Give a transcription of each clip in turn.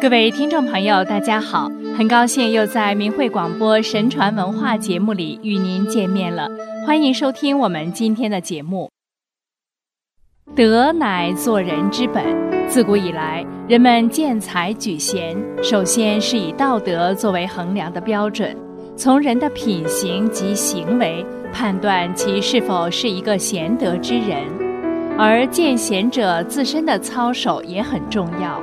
各位听众朋友，大家好！很高兴又在明慧广播神传文化节目里与您见面了，欢迎收听我们今天的节目。德乃做人之本，自古以来，人们见才举贤，首先是以道德作为衡量的标准，从人的品行及行为判断其是否是一个贤德之人，而见贤者自身的操守也很重要。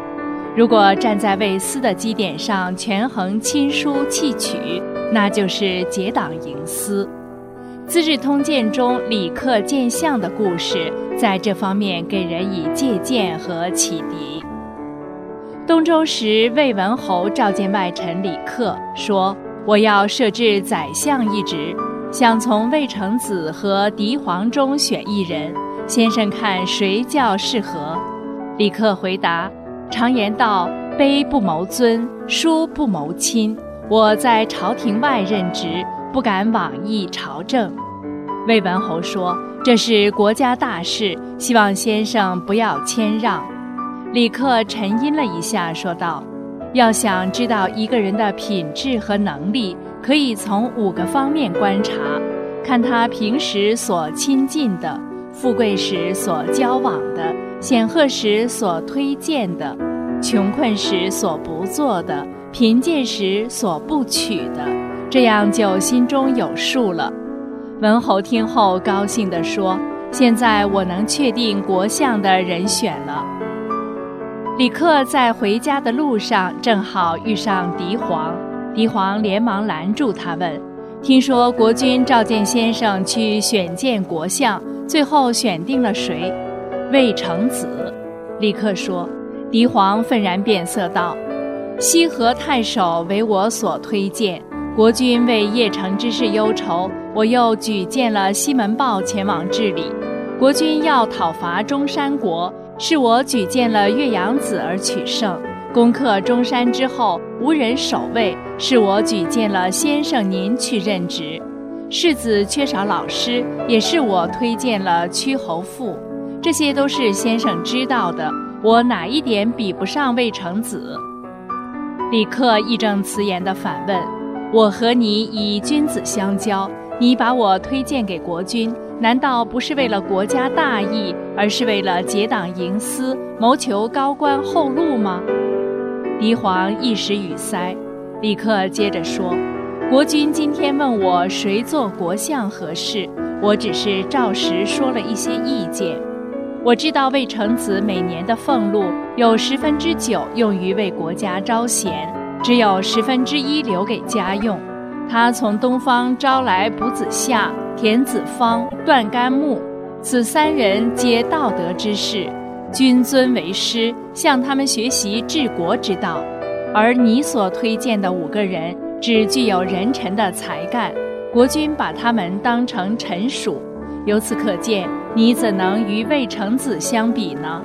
如果站在为私的基点上权衡亲疏弃取，那就是结党营私。《资治通鉴》中李克见相的故事，在这方面给人以借鉴和启迪。东周时，魏文侯召见外臣李克，说：“我要设置宰相一职，想从魏成子和狄黄中选一人，先生看谁较适合？”李克回答。常言道：“卑不谋尊，疏不谋亲。”我在朝廷外任职，不敢妄议朝政。魏文侯说：“这是国家大事，希望先生不要谦让。”李克沉吟了一下，说道：“要想知道一个人的品质和能力，可以从五个方面观察：看他平时所亲近的，富贵时所交往的。”显赫时所推荐的，穷困时所不做的，贫贱时所不取的，这样就心中有数了。文侯听后高兴地说：“现在我能确定国相的人选了。”李克在回家的路上正好遇上狄黄，狄黄连忙拦住他问：“听说国君召见先生去选荐国相，最后选定了谁？”魏成子，立刻说：“狄黄愤然变色道：‘西河太守为我所推荐，国君为邺城之事忧愁，我又举荐了西门豹前往治理。国君要讨伐中山国，是我举荐了岳阳子而取胜。攻克中山之后，无人守卫，是我举荐了先生您去任职。世子缺少老师，也是我推荐了屈侯父。’”这些都是先生知道的，我哪一点比不上魏成子？李克义正辞严地反问：“我和你以君子相交，你把我推荐给国君，难道不是为了国家大义，而是为了结党营私，谋求高官厚禄吗？”狄黄一时语塞。李克接着说：“国君今天问我谁做国相合适，我只是照实说了一些意见。”我知道魏成子每年的俸禄有十分之九用于为国家招贤，只有十分之一留给家用。他从东方招来卜子夏、田子方、段干木，此三人皆道德之士，君尊为师，向他们学习治国之道。而你所推荐的五个人，只具有人臣的才干，国君把他们当成臣属。由此可见，你怎能与魏成子相比呢？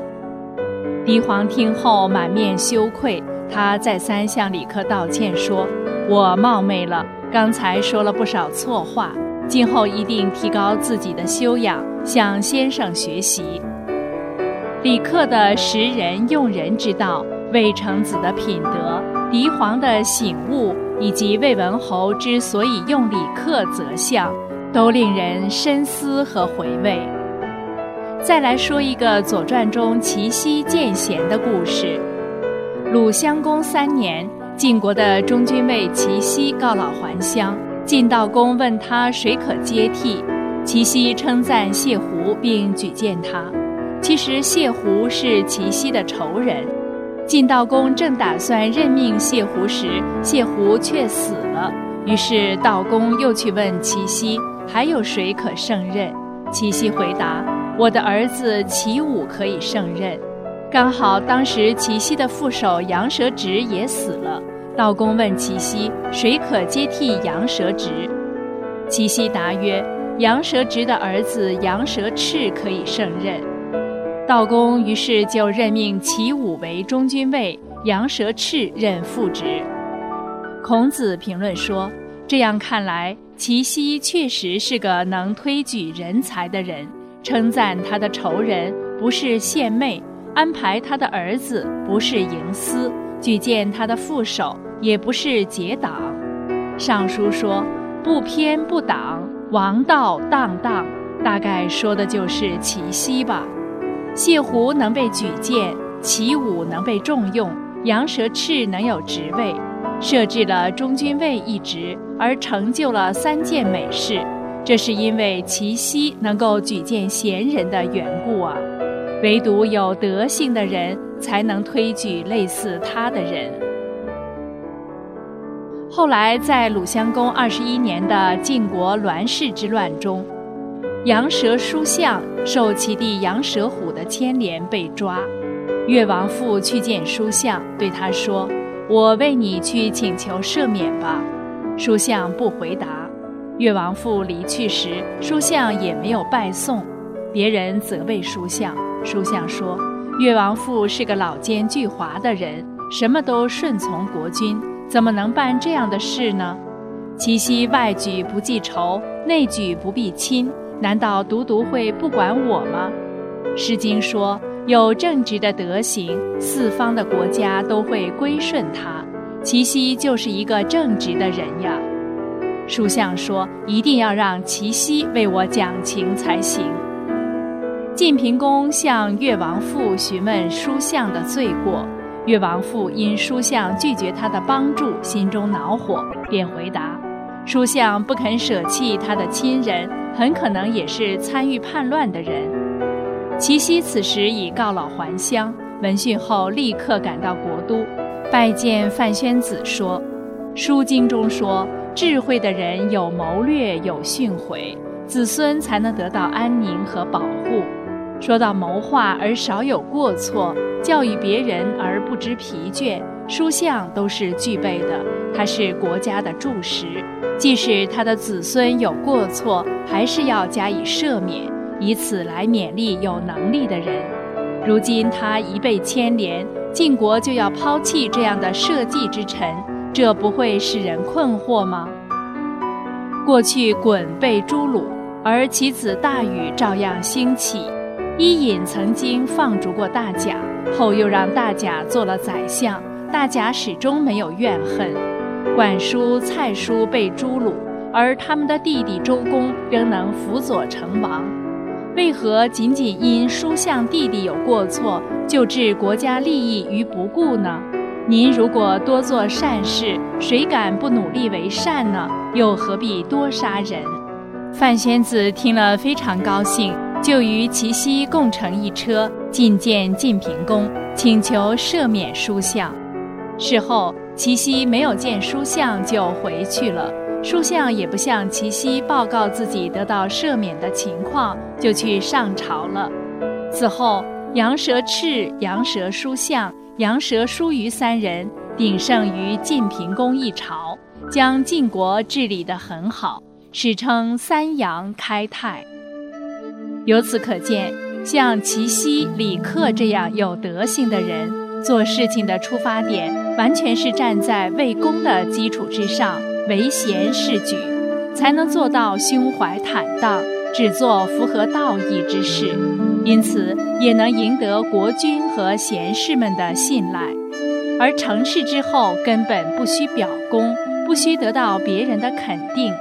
狄黄听后满面羞愧，他再三向李克道歉说：“我冒昧了，刚才说了不少错话，今后一定提高自己的修养，向先生学习。”李克的识人用人之道，魏成子的品德，狄黄的醒悟，以及魏文侯之所以用李克择相。都令人深思和回味。再来说一个《左传》中齐奚见贤的故事。鲁襄公三年，晋国的中军尉齐奚告老还乡，晋悼公问他谁可接替，齐奚称赞谢胡，并举荐他。其实谢胡是齐奚的仇人。晋悼公正打算任命谢胡时，谢胡却死了。于是悼公又去问齐奚。还有谁可胜任？齐奚回答：“我的儿子齐武可以胜任。”刚好当时齐奚的副手杨蛇直也死了。道公问齐奚：“谁可接替杨蛇直？”齐奚答曰：“杨蛇直的儿子杨蛇赤可以胜任。”道公于是就任命齐武为中军尉，杨蛇赤任副职。孔子评论说：“这样看来。”齐奚确实是个能推举人才的人，称赞他的仇人不是献媚，安排他的儿子不是营私，举荐他的副手，也不是结党。尚书说：“不偏不党，王道荡荡。”大概说的就是祁奚吧。谢胡能被举荐，齐武能被重用，杨蛇赤能有职位，设置了中军尉一职，而成就了三件美事。这是因为齐奚能够举荐贤人的缘故啊。唯独有德性的人，才能推举类似他的人。后来，在鲁襄公二十一年的晋国栾氏之乱中，杨蛇书相受其弟杨蛇虎的牵连被抓。越王父去见书相，对他说：“我为你去请求赦免吧。”书相不回答。越王父离去时，书相也没有拜送。别人责备书相。书相说：“越王父是个老奸巨猾的人，什么都顺从国君，怎么能办这样的事呢？祁奚外举不记仇，内举不避亲，难道独独会不管我吗？”《诗经》说：“有正直的德行，四方的国家都会归顺他。”祁奚就是一个正直的人呀。书相说：“一定要让祁奚为我讲情才行。”晋平公向越王父询问书相的罪过，越王父因书相拒绝他的帮助，心中恼火，便回答：书相不肯舍弃他的亲人，很可能也是参与叛乱的人。祁奚此时已告老还乡，闻讯后立刻赶到国都，拜见范宣子，说：《书经》中说，智慧的人有谋略，有训诲，子孙才能得到安宁和保护。说到谋划而少有过错，教育别人而不知疲倦，书相都是具备的。他是国家的柱石，即使他的子孙有过错，还是要加以赦免，以此来勉励有能力的人。如今他一被牵连，晋国就要抛弃这样的社稷之臣，这不会使人困惑吗？过去鲧被诛戮，而其子大禹照样兴起。伊尹曾经放逐过大甲，后又让大甲做了宰相，大家始终没有怨恨。管叔、蔡叔被诛戮，而他们的弟弟周公仍能辅佐成王。为何仅仅因叔相弟弟有过错，就置国家利益于不顾呢？您如果多做善事，谁敢不努力为善呢？又何必多杀人？范宣子听了非常高兴。就与祁奚共乘一车觐见晋平公，请求赦免叔相。事后，祁奚没有见书相就回去了。书相也不向祁奚报告自己得到赦免的情况，就去上朝了。此后，杨蛇赤、杨蛇书相、杨蛇书于三人鼎盛于晋平公一朝，将晋国治理得很好，史称三杨开泰。由此可见，像祁奚、李克这样有德行的人，做事情的出发点完全是站在为公的基础之上，唯贤是举，才能做到胸怀坦荡，只做符合道义之事，因此也能赢得国君和贤士们的信赖。而成事之后，根本不需表功，不需得到别人的肯定，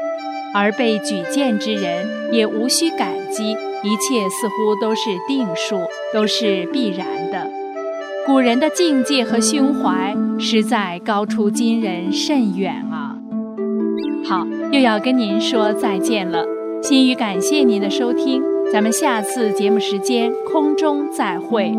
而被举荐之人也无需感激。一切似乎都是定数，都是必然的。古人的境界和胸怀，实在高出今人甚远啊！好，又要跟您说再见了。心语感谢您的收听，咱们下次节目时间空中再会。